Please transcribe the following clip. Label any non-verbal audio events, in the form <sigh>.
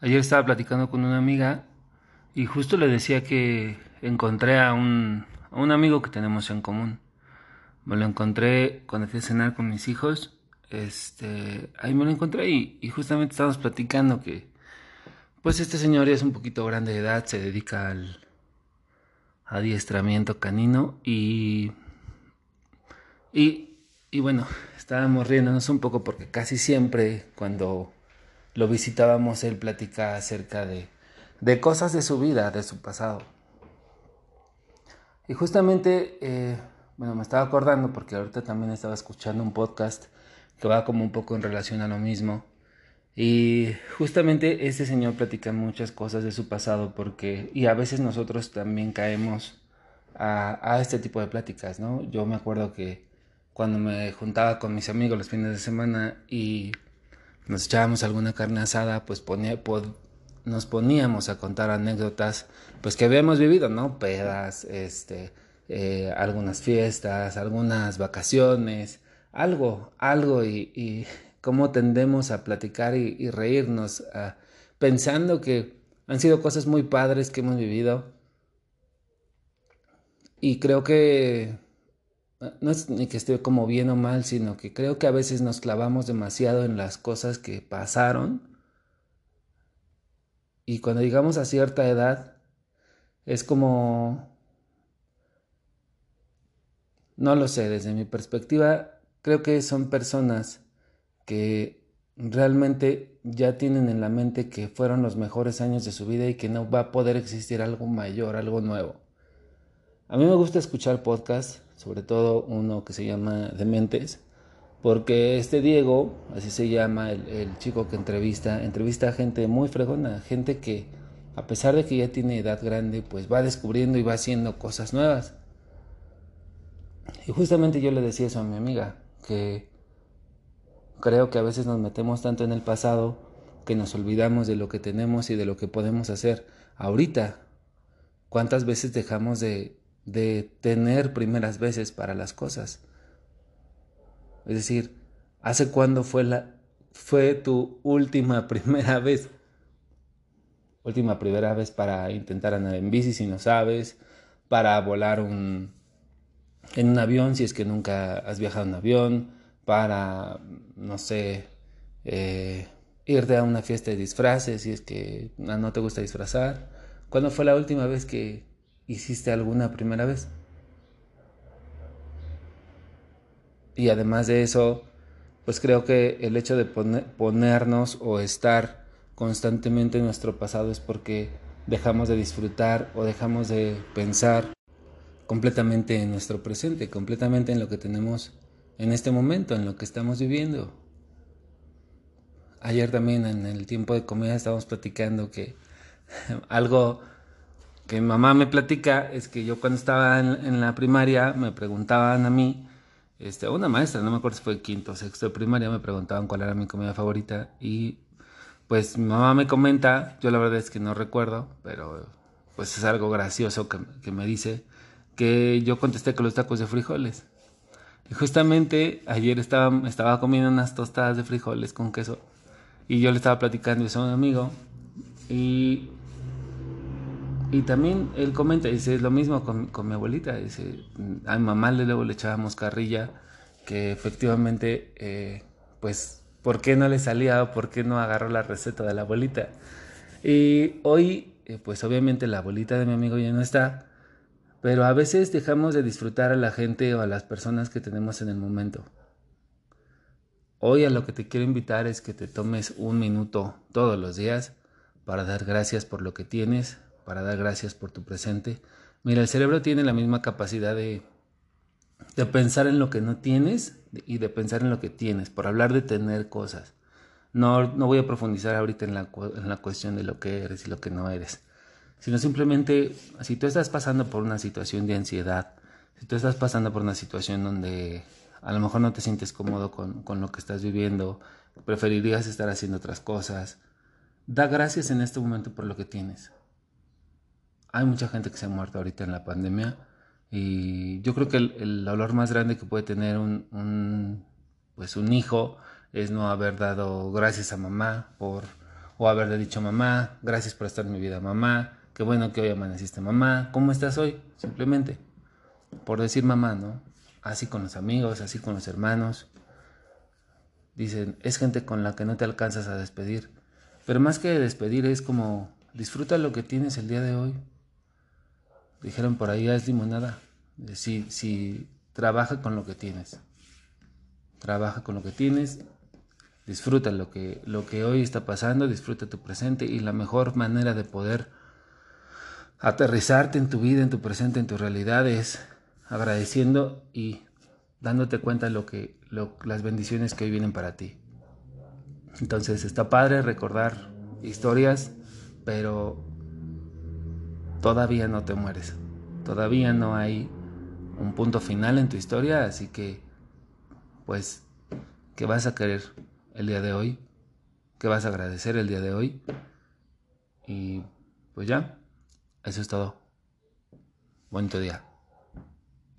Ayer estaba platicando con una amiga y justo le decía que encontré a un, a un amigo que tenemos en común. Me lo encontré cuando fui a cenar con mis hijos. Este, ahí me lo encontré y, y justamente estábamos platicando que pues este señor es un poquito grande de edad, se dedica al adiestramiento canino y y, y bueno, estábamos riéndonos un poco porque casi siempre cuando lo visitábamos, él platicaba acerca de, de cosas de su vida, de su pasado. Y justamente, eh, bueno, me estaba acordando porque ahorita también estaba escuchando un podcast que va como un poco en relación a lo mismo. Y justamente este señor platica muchas cosas de su pasado porque, y a veces nosotros también caemos a, a este tipo de pláticas, ¿no? Yo me acuerdo que cuando me juntaba con mis amigos los fines de semana y nos echábamos alguna carne asada, pues ponía, nos poníamos a contar anécdotas, pues que habíamos vivido, ¿no? Pedas, este, eh, algunas fiestas, algunas vacaciones, algo, algo y cómo tendemos a platicar y, reírnos, a, pensando que han sido cosas muy padres que hemos vivido. Y creo que no es ni que esté como bien o mal, sino que creo que a veces nos clavamos demasiado en las cosas que pasaron. Y cuando llegamos a cierta edad, es como... No lo sé, desde mi perspectiva, creo que son personas que realmente ya tienen en la mente que fueron los mejores años de su vida y que no va a poder existir algo mayor, algo nuevo. A mí me gusta escuchar podcasts sobre todo uno que se llama Dementes, porque este Diego, así se llama el, chico que entrevista, entrevista a gente muy fregona, gente que a pesar de que ya tiene edad grande, pues va descubriendo y va haciendo cosas nuevas. Y justamente yo le decía eso a mi amiga, que creo que a veces nos metemos tanto en el pasado que nos olvidamos de lo que tenemos y de lo que podemos hacer ahorita. ¿Cuántas veces dejamos de, de tener primeras veces para las cosas. Es decir, ¿hace cuándo fue la fue tu última <laughs> primera vez? Última primera vez para intentar andar en bici si no sabes, para volar un en un avión si es que nunca has viajado en avión, para no sé, eh, irte a una fiesta de disfraces si es que no te gusta disfrazar. ¿Cuándo fue la última vez que hiciste alguna primera vez. Y además de eso, pues creo que el hecho de ponernos o estar constantemente en nuestro pasado es porque dejamos de disfrutar o dejamos de pensar completamente en nuestro presente, completamente en lo que tenemos en este momento, en lo que estamos viviendo. Ayer también en el tiempo de comida estábamos platicando que <laughs> algo que mamá me platica es que yo cuando estaba en, la primaria me preguntaban a mí, este, una maestra, no me acuerdo si fue quinto o sexto de primaria, me preguntaban cuál era mi comida favorita y pues mamá me comenta, yo la verdad es que no recuerdo, pero pues es algo gracioso que, que me dice, que yo contesté que los tacos de frijoles. Y justamente ayer estaba, comiendo unas tostadas de frijoles con queso. Y yo le estaba platicando eso a un amigo. Y y también él comenta, dice, es lo mismo con, con mi abuelita, dice, a mi mamá le luego le echábamos carrilla, que efectivamente, eh, pues, ¿por qué no le salía o por qué no agarró la receta de la abuelita? Y hoy, eh, pues obviamente la abuelita de mi amigo ya no está, pero a veces dejamos de disfrutar a la gente o a las personas que tenemos en el momento. Hoy a lo que te quiero invitar es que te tomes un minuto todos los días para dar gracias por lo que tienes, para dar gracias por tu presente. Mira, el cerebro tiene la misma capacidad de, de pensar en lo que no tienes y de pensar en lo que tienes, por hablar de tener cosas. No, no voy a profundizar ahorita en la, en la cuestión de lo que eres y lo que no eres, sino simplemente si tú estás pasando por una situación de ansiedad, si tú estás pasando por una situación donde a lo mejor no te sientes cómodo con, con lo que estás viviendo, preferirías estar haciendo otras cosas, da gracias en este momento por lo que tienes. Hay mucha gente que se ha muerto ahorita en la pandemia Y yo creo que el, el dolor más grande que puede tener un, un, pues un hijo es no haber dado gracias a mamá por, o haberle dicho mamá, gracias por estar en mi vida mamá, qué bueno que hoy amaneciste mamá, ¿cómo estás hoy? Simplemente, por decir mamá, ¿no? Así con los amigos, así con los hermanos. Dicen, es gente con la que no te alcanzas a despedir. Pero más que despedir es como, disfruta lo que tienes el día de hoy. Dijeron por ahí, es limonada. Si, si trabaja con lo que tienes. Trabaja con lo que tienes. Disfruta lo que, lo que hoy está pasando, disfruta tu presente y la mejor manera de poder aterrizarte en tu vida, en tu presente, en tu realidad es agradeciendo y dándote cuenta lo que, las bendiciones que hoy vienen para ti. Entonces está padre recordar historias, pero todavía no te mueres. Todavía no hay un punto final en tu historia, así que, pues, ¿qué vas a querer el día de hoy? ¿Qué vas a agradecer el día de hoy? Y pues ya, eso es todo. Bonito día.